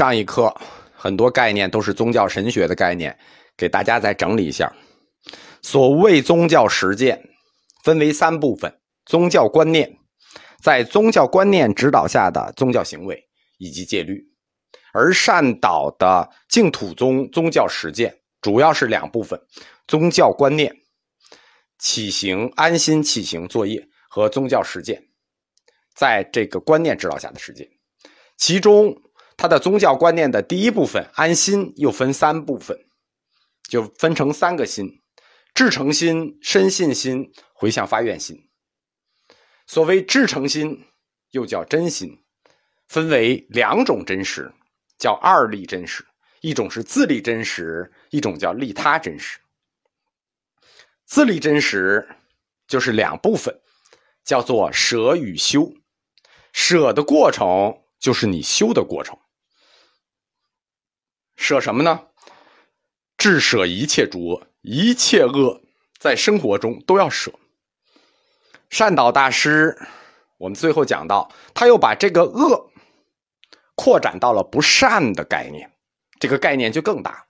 上一课很多概念都是宗教神学的概念，给大家再整理一下。所谓宗教实践，分为三部分：宗教观念，在宗教观念指导下的宗教行为以及戒律。而善导的净土宗宗教实践主要是两部分：宗教观念、起行安心起行作业和宗教实践，在这个观念指导下的实践。其中，他的宗教观念的第一部分安心又分三部分，就分成三个心：至诚心、深信心、回向发愿心。所谓至诚心，又叫真心，分为两种真实。叫二利真实，一种是自利真实，一种叫利他真实。自利真实就是两部分，叫做舍与修。舍的过程就是你修的过程。舍什么呢？至舍一切诸恶，一切恶在生活中都要舍。善导大师，我们最后讲到，他又把这个恶。扩展到了不善的概念，这个概念就更大，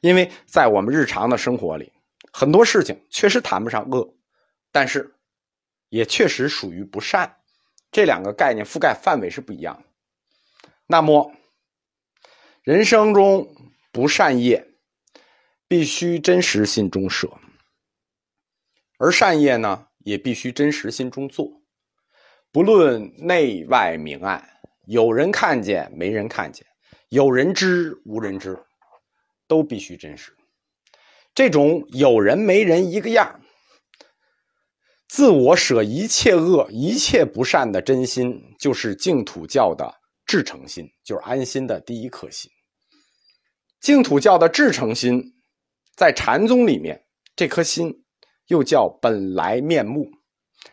因为在我们日常的生活里，很多事情确实谈不上恶，但是也确实属于不善，这两个概念覆盖范围是不一样的。那么，人生中不善业必须真实心中舍，而善业呢，也必须真实心中做，不论内外明暗。有人看见，没人看见；有人知，无人知，都必须真实。这种有人没人一个样，自我舍一切恶、一切不善的真心，就是净土教的至诚心，就是安心的第一颗心。净土教的至诚心，在禅宗里面，这颗心又叫本来面目。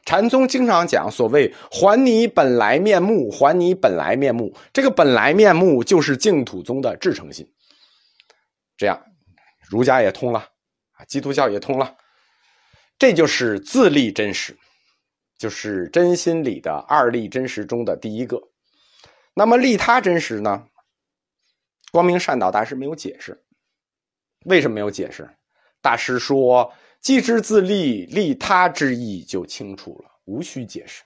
禅宗经常讲所谓“还你本来面目，还你本来面目”，这个本来面目就是净土宗的至诚心。这样，儒家也通了，啊，基督教也通了，这就是自立真实，就是真心里的二立真实中的第一个。那么利他真实呢？光明善导大师没有解释，为什么没有解释？大师说。既知自利，利他之意就清楚了，无需解释。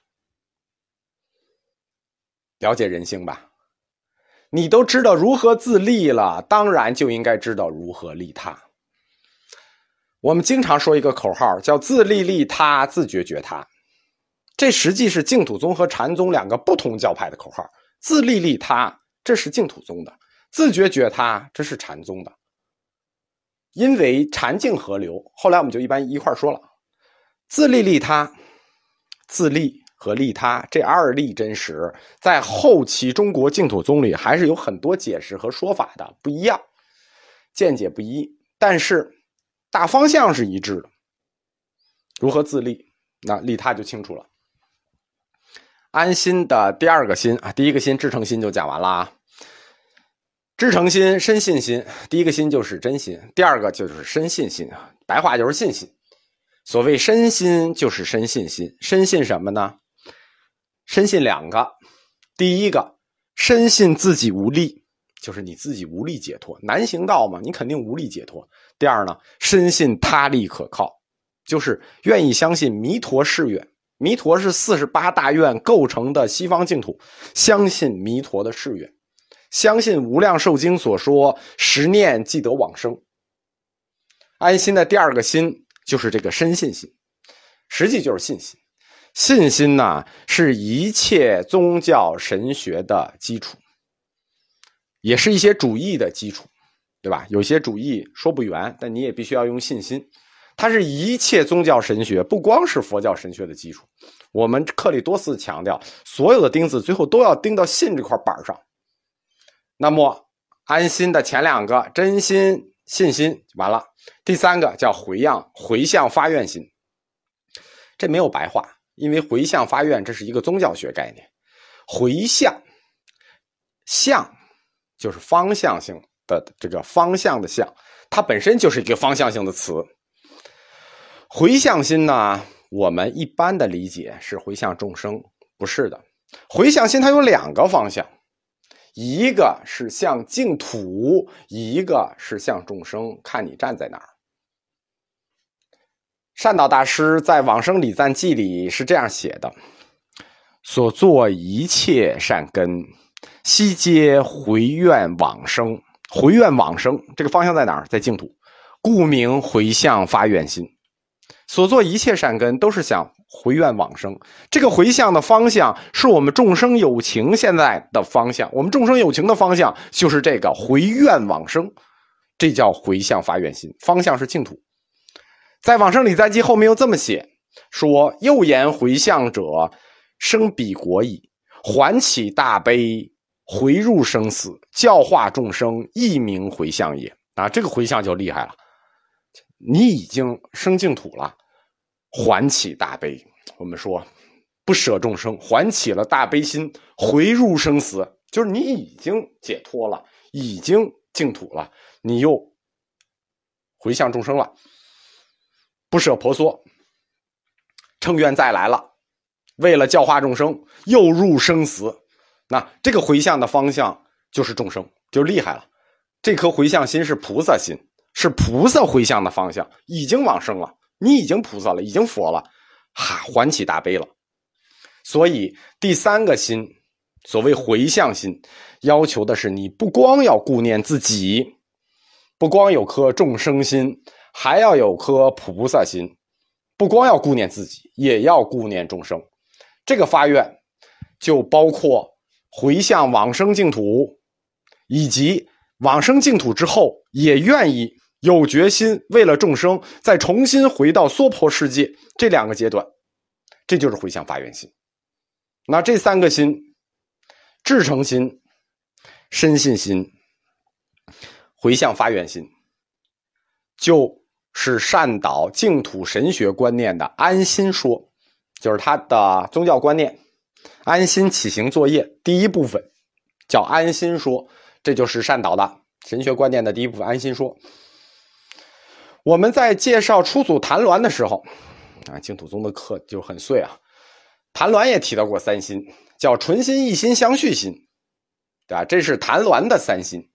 了解人性吧，你都知道如何自利了，当然就应该知道如何利他。我们经常说一个口号，叫“自利利他，自觉觉他”，这实际是净土宗和禅宗两个不同教派的口号。自利利他，这是净土宗的；自觉觉他，这是禅宗的。因为禅净合流，后来我们就一般一块说了，自利利他，自利和利他这二利真实，在后期中国净土宗里还是有很多解释和说法的，不一样，见解不一，但是大方向是一致的。如何自利？那利他就清楚了。安心的第二个心啊，第一个心至诚心就讲完了啊。知诚心、深信心，第一个心就是真心，第二个就是深信心啊。白话就是信心。所谓深心，就是深信心。深信什么呢？深信两个，第一个，深信自己无力，就是你自己无力解脱，难行道嘛，你肯定无力解脱。第二呢，深信他力可靠，就是愿意相信弥陀誓愿。弥陀是四十八大愿构成的西方净土，相信弥陀的誓愿。相信《无量寿经》所说“十念即得往生”，安心的第二个心就是这个深信心，实际就是信心。信心呢，是一切宗教神学的基础，也是一些主义的基础，对吧？有些主义说不圆，但你也必须要用信心。它是一切宗教神学，不光是佛教神学的基础。我们课里多次强调，所有的钉子最后都要钉到信这块板上。那么，安心的前两个真心信心完了，第三个叫回向回向发愿心。这没有白话，因为回向发愿这是一个宗教学概念。回向向就是方向性的这个方向的向，它本身就是一个方向性的词。回向心呢，我们一般的理解是回向众生，不是的。回向心它有两个方向。一个是向净土，一个是向众生，看你站在哪儿。善导大师在《往生礼赞记》里是这样写的：“所作一切善根，悉皆回愿往生。回愿往生，这个方向在哪儿？在净土，故名回向发愿心。所做一切善根，都是想回愿往生。这个回向的方向，是我们众生有情现在的方向。我们众生有情的方向，就是这个回愿往生，这叫回向发愿心。方向是净土。”在往生礼赞记后面又这么写说：“又言回向者，生彼国矣，还起大悲，回入生死，教化众生，一名回向也。”啊，这个回向就厉害了，你已经生净土了，还起大悲。我们说不舍众生，还起了大悲心，回入生死，就是你已经解脱了，已经净土了，你又回向众生了。不舍婆娑，乘愿再来了，为了教化众生，又入生死。那这个回向的方向就是众生，就厉害了。这颗回向心是菩萨心，是菩萨回向的方向，已经往生了，你已经菩萨了，已经佛了，哈，还起大悲了。所以第三个心，所谓回向心，要求的是你不光要顾念自己，不光有颗众生心。还要有颗菩萨心，不光要顾念自己，也要顾念众生。这个发愿就包括回向往生净土，以及往生净土之后也愿意有决心为了众生再重新回到娑婆世界这两个阶段，这就是回向发愿心。那这三个心：至诚心、深信心、回向发愿心，就。是善导净土神学观念的安心说，就是他的宗教观念。安心起行作业第一部分叫安心说，这就是善导的神学观念的第一部分。安心说，我们在介绍初祖谭鸾的时候，啊，净土宗的课就很碎啊。谭鸾也提到过三心，叫纯心、一心、相续心，对吧？这是谭鸾的三心，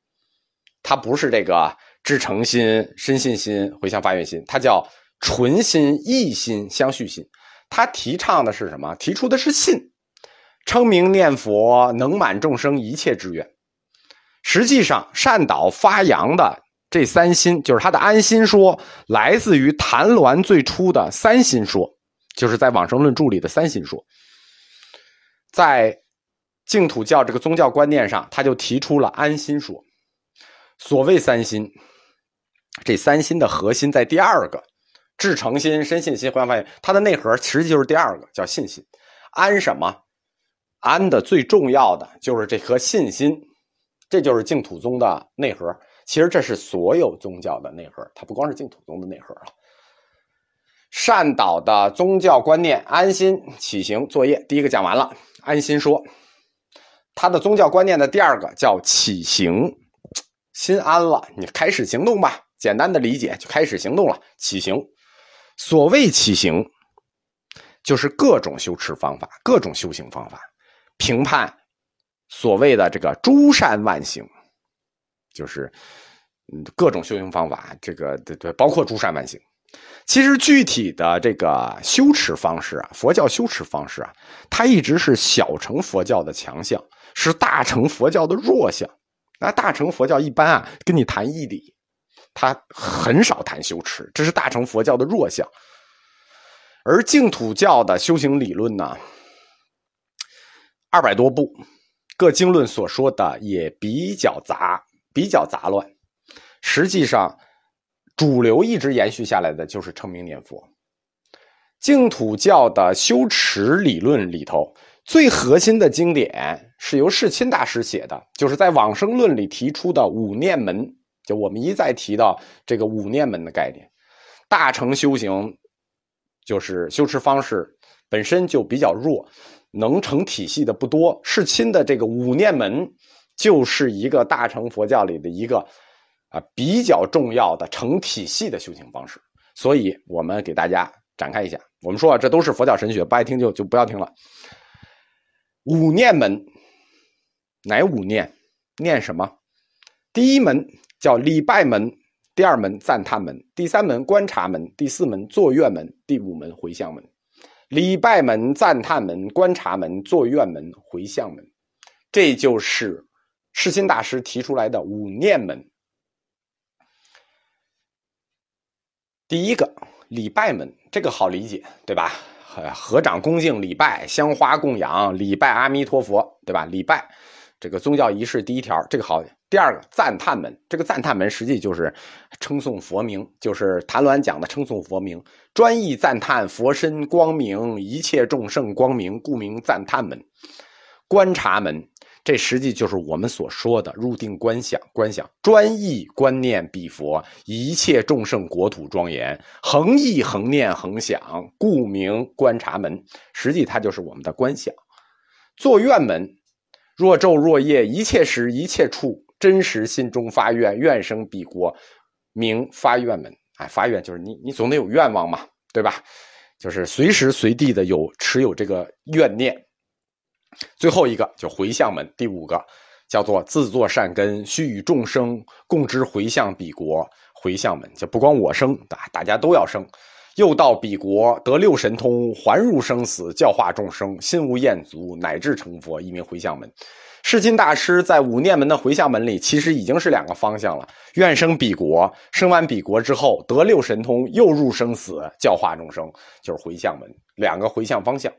他不是这个。至诚心、深信心、回向发愿心，它叫纯心、一心、相续心。他提倡的是什么？提出的是信，称名念佛能满众生一切之愿。实际上，善导发扬的这三心，就是他的安心说，来自于谭鸾最初的三心说，就是在《往生论著》里的三心说。在净土教这个宗教观念上，他就提出了安心说。所谓三心。这三心的核心在第二个，至诚心、深信心、回向发愿，它的内核实际就是第二个，叫信心。安什么？安的最重要的就是这颗信心，这就是净土宗的内核。其实这是所有宗教的内核，它不光是净土宗的内核了。善导的宗教观念，安心起行作业，第一个讲完了。安心说，他的宗教观念的第二个叫起行，心安了，你开始行动吧。简单的理解就开始行动了，起行。所谓起行，就是各种修持方法、各种修行方法，评判所谓的这个诸善万行，就是嗯各种修行方法，这个对对，包括诸善万行。其实具体的这个修持方式啊，佛教修持方式啊，它一直是小乘佛教的强项，是大乘佛教的弱项。那大乘佛教一般啊，跟你谈义理。他很少谈修持，这是大乘佛教的弱项。而净土教的修行理论呢，二百多部，各经论所说的也比较杂，比较杂乱。实际上，主流一直延续下来的就是称名念佛。净土教的修持理论里头，最核心的经典是由世亲大师写的，就是在《往生论》里提出的五念门。就我们一再提到这个五念门的概念，大乘修行就是修持方式本身就比较弱，能成体系的不多。世亲的这个五念门就是一个大乘佛教里的一个啊比较重要的成体系的修行方式。所以我们给大家展开一下，我们说啊，这都是佛教神学，不爱听就就不要听了。五念门，哪五念？念什么？第一门叫礼拜门，第二门赞叹门，第三门观察门，第四门坐月门，第五门回向门。礼拜门、赞叹门、观察门、坐院门、回向门，这就是世亲大师提出来的五念门。第一个礼拜门，这个好理解，对吧？合掌恭敬礼拜，香花供养礼拜阿弥陀佛，对吧？礼拜这个宗教仪式第一条，这个好。第二个赞叹门，这个赞叹门实际就是称颂佛名，就是谭鸾讲的称颂佛名，专意赞叹佛身光明，一切众生光明，故名赞叹门。观察门，这实际就是我们所说的入定观想，观想专意观念彼佛，一切众生国土庄严，恒意恒念恒想，故名观察门。实际它就是我们的观想。坐院门，若昼若夜，一切时一切处。真实心中发愿，愿生彼国，名发愿门。哎，发愿就是你，你总得有愿望嘛，对吧？就是随时随地的有持有这个愿念。最后一个就回向门，第五个叫做自作善根，须与众生共之回向彼国。回向门就不光我生，大大家都要生。又到彼国得六神通，还入生死，教化众生，心无厌足，乃至成佛，一名回向门。世亲大师在五念门的回向门里，其实已经是两个方向了：愿生彼国，生完彼国之后得六神通，又入生死，教化众生，就是回向门，两个回向方向。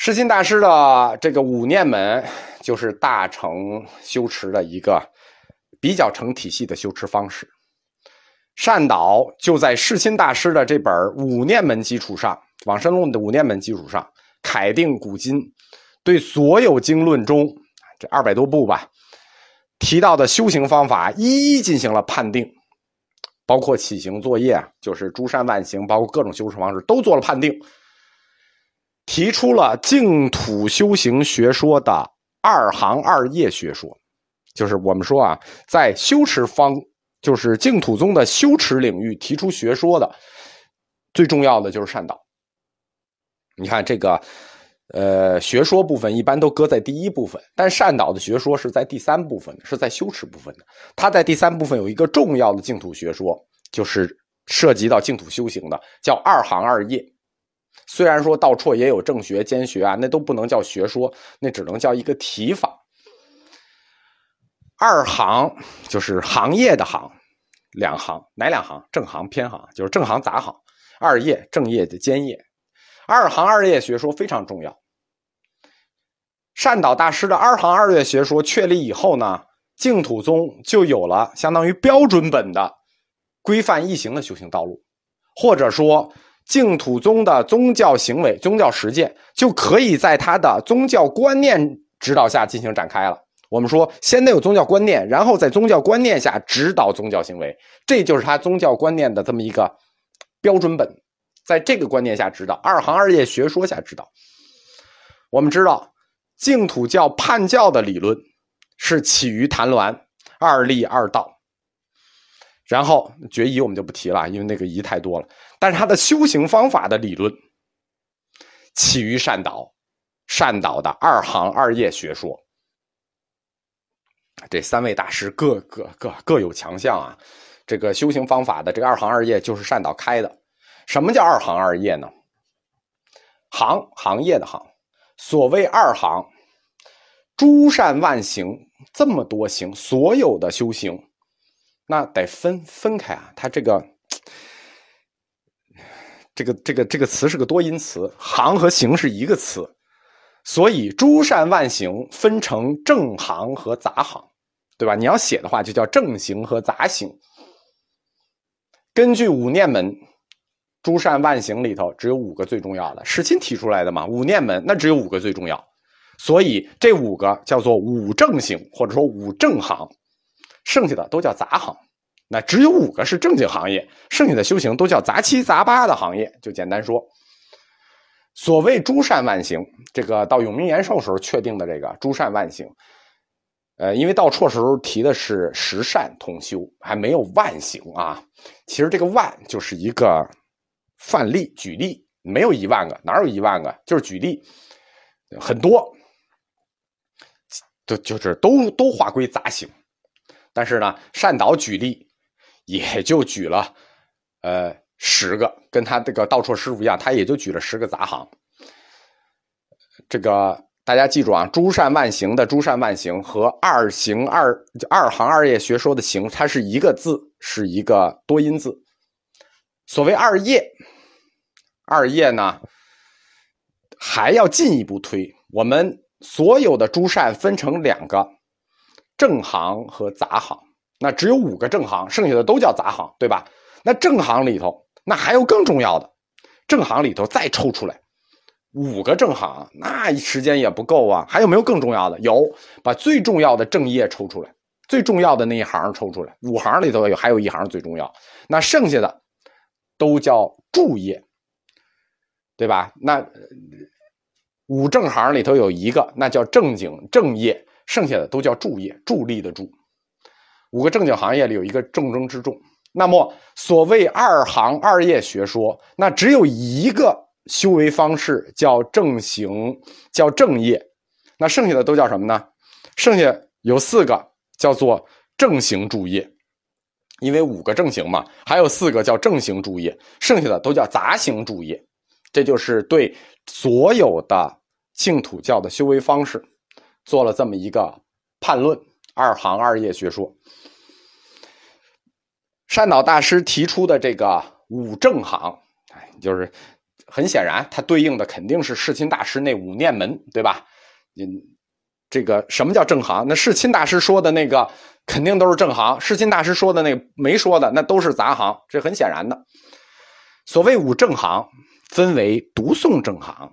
世亲大师的这个五念门，就是大乘修持的一个比较成体系的修持方式。善导就在世亲大师的这本五念门基础上，《往生论》的五念门基础上，楷定古今。对所有经论中这二百多部吧提到的修行方法，一一进行了判定，包括起行作业，就是诸善万行，包括各种修持方式都做了判定，提出了净土修行学说的二行二业学说，就是我们说啊，在修持方，就是净土宗的修持领域提出学说的最重要的就是善导。你看这个。呃，学说部分一般都搁在第一部分，但善导的学说是在第三部分是在修持部分的。他在第三部分有一个重要的净土学说，就是涉及到净土修行的，叫二行二业。虽然说道绰也有正学兼学啊，那都不能叫学说，那只能叫一个提法。二行就是行业的行，两行哪两行？正行偏行，就是正行杂行。二业正业的兼业。二行二业学说非常重要。善导大师的二行二业学说确立以后呢，净土宗就有了相当于标准本的规范易行的修行道路，或者说净土宗的宗教行为、宗教实践就可以在他的宗教观念指导下进行展开了。我们说，先得有宗教观念，然后在宗教观念下指导宗教行为，这就是他宗教观念的这么一个标准本。在这个观念下指导，二行二业学说下指导。我们知道，净土教判教的理论是起于谭鸾二立二道，然后决疑我们就不提了，因为那个疑太多了。但是他的修行方法的理论起于善导，善导的二行二业学说。这三位大师各各各各有强项啊，这个修行方法的这个二行二业就是善导开的。什么叫二行二业呢？行行业的行，所谓二行，诸善万行这么多行，所有的修行，那得分分开啊。它这个这个这个这个词是个多音词，行和行是一个词，所以诸善万行分成正行和杂行，对吧？你要写的话，就叫正行和杂行。根据五念门。诸善万行里头只有五个最重要的，史亲提出来的嘛。五念门那只有五个最重要，所以这五个叫做五正行或者说五正行，剩下的都叫杂行。那只有五个是正经行业，剩下的修行都叫杂七杂八的行业。就简单说，所谓诸善万行，这个到永明延寿时候确定的这个诸善万行，呃，因为到绰时候提的是十善同修，还没有万行啊。其实这个万就是一个。范例举例没有一万个，哪有一万个？就是举例，很多。就就是都都划归杂行。但是呢，善导举例也就举了呃十个，跟他这个道绰师傅一样，他也就举了十个杂行。这个大家记住啊，诸善万行的诸善万行和二行二二行二业学说的行，它是一个字，是一个多音字。所谓二业，二业呢还要进一步推，我们所有的诸善分成两个正行和杂行，那只有五个正行，剩下的都叫杂行，对吧？那正行里头，那还有更重要的，正行里头再抽出来。五个正行，那时间也不够啊！还有没有更重要的？有，把最重要的正业抽出来，最重要的那一行抽出来。五行里头有，还有一行最重要，那剩下的都叫助业，对吧？那五正行里头有一个，那叫正经正业，剩下的都叫助业，助力的助。五个正经行业里有一个重中之重。那么所谓二行二业学说，那只有一个。修为方式叫正行，叫正业，那剩下的都叫什么呢？剩下有四个叫做正行助业，因为五个正行嘛，还有四个叫正行助业，剩下的都叫杂行助业。这就是对所有的净土教的修为方式做了这么一个判论：二行二业学说。善导大师提出的这个五正行，哎，就是。很显然，它对应的肯定是世亲大师那五念门，对吧？嗯，这个什么叫正行？那世亲大师说的那个肯定都是正行，世亲大师说的那个没说的那都是杂行，这很显然的。所谓五正行，分为读诵正行、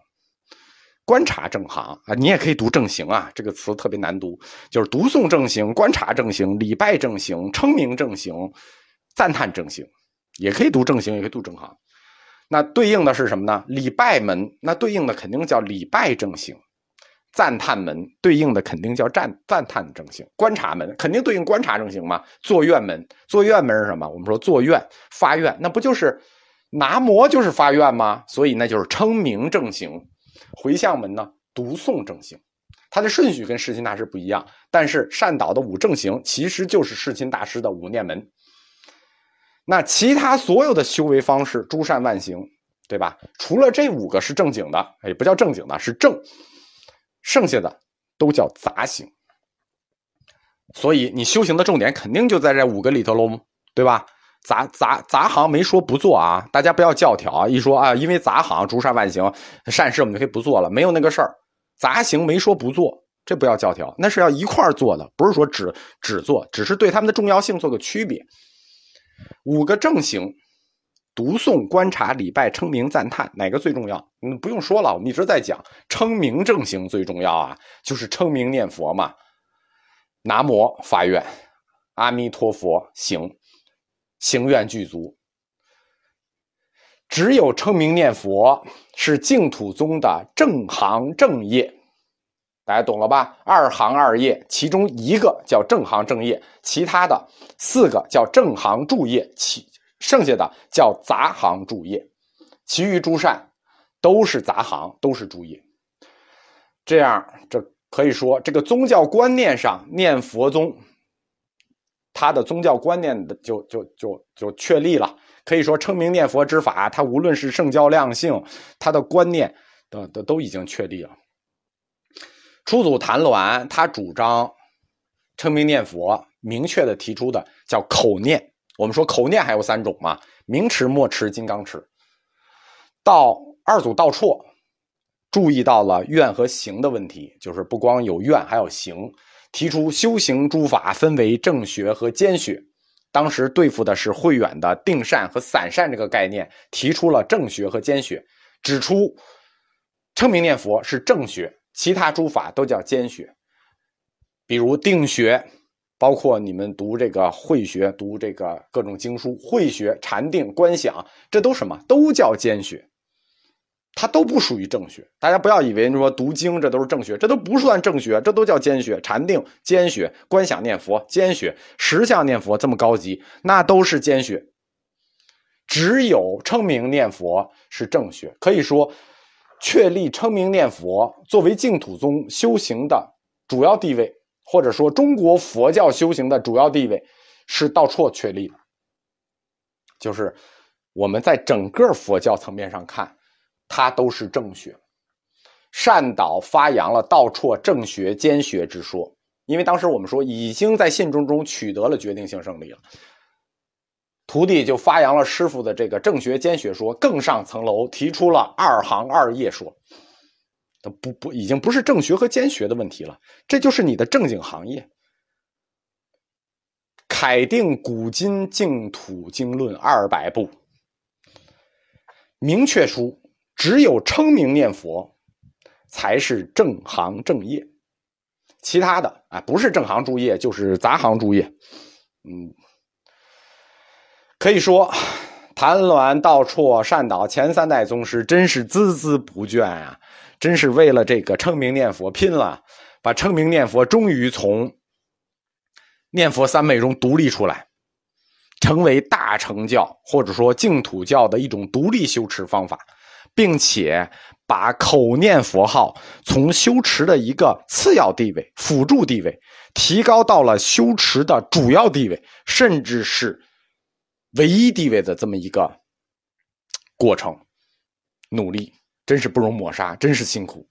观察正行啊，你也可以读正行啊，这个词特别难读，就是读诵正行、观察正行、礼拜正行、称名正行、赞叹正行，也可以读正行，也可以读正行。那对应的是什么呢？礼拜门，那对应的肯定叫礼拜正行；赞叹门对应的肯定叫赞赞叹正行；观察门肯定对应观察正行嘛。坐愿门，坐愿门是什么？我们说坐愿发愿，那不就是拿摩就是发愿吗？所以那就是称名正行。回向门呢，读诵正行。它的顺序跟世亲大师不一样，但是善导的五正行其实就是世亲大师的五念门。那其他所有的修为方式，诸善万行，对吧？除了这五个是正经的，也不叫正经的，是正，剩下的都叫杂行。所以你修行的重点肯定就在这五个里头喽，对吧？杂杂杂行没说不做啊，大家不要教条啊！一说啊，因为杂行诸善万行，善事我们就可以不做了，没有那个事儿。杂行没说不做，这不要教条，那是要一块儿做的，不是说只只做，只是对他们的重要性做个区别。五个正行，读诵、观察、礼拜、称名、赞叹，哪个最重要？嗯，不用说了，我们一直在讲称名正行最重要啊，就是称名念佛嘛。南无发愿，阿弥陀佛行，行愿具足。只有称名念佛是净土宗的正行正业。大家懂了吧？二行二业，其中一个叫正行正业，其他的四个叫正行助业，其剩下的叫杂行助业，其余诸善都是杂行，都是助业。这样，这可以说这个宗教观念上念佛宗，他的宗教观念的就就就就确立了。可以说称名念佛之法，他无论是圣教量性，他的观念都都都已经确立了。初祖谭鸾他主张称名念佛，明确的提出的叫口念。我们说口念还有三种嘛，明持、默持、金刚持。到二祖道绰注意到了愿和行的问题，就是不光有愿，还有行，提出修行诸法分为正学和兼学。当时对付的是慧远的定善和散善这个概念，提出了正学和兼学，指出称名念佛是正学。其他诸法都叫兼学，比如定学，包括你们读这个慧学，读这个各种经书，慧学、禅定、观想，这都什么？都叫兼学，它都不属于正学。大家不要以为你说读经这都是正学，这都不算正学，这都叫兼学。禅定兼学，观想念佛兼学，实相念佛这么高级，那都是兼学。只有称名念佛是正学，可以说。确立称名念佛作为净土宗修行的主要地位，或者说中国佛教修行的主要地位是道绰确立的。就是我们在整个佛教层面上看，它都是正学。善导发扬了道绰正学兼学之说，因为当时我们说已经在信中中取得了决定性胜利了，徒弟就发扬了师傅的这个正学兼学说，更上层楼提出了二行二业说。不不，已经不是正学和兼学的问题了，这就是你的正经行业。楷定古今净土经论二百部，明确出只有称名念佛才是正行正业，其他的啊不是正行诸业就是杂行诸业。嗯，可以说谭鸾、道绰、善导前三代宗师真是孜孜不倦啊。真是为了这个称名念佛拼了，把称名念佛终于从念佛三昧中独立出来，成为大乘教或者说净土教的一种独立修持方法，并且把口念佛号从修持的一个次要地位、辅助地位，提高到了修持的主要地位，甚至是唯一地位的这么一个过程，努力。真是不容抹杀，真是辛苦。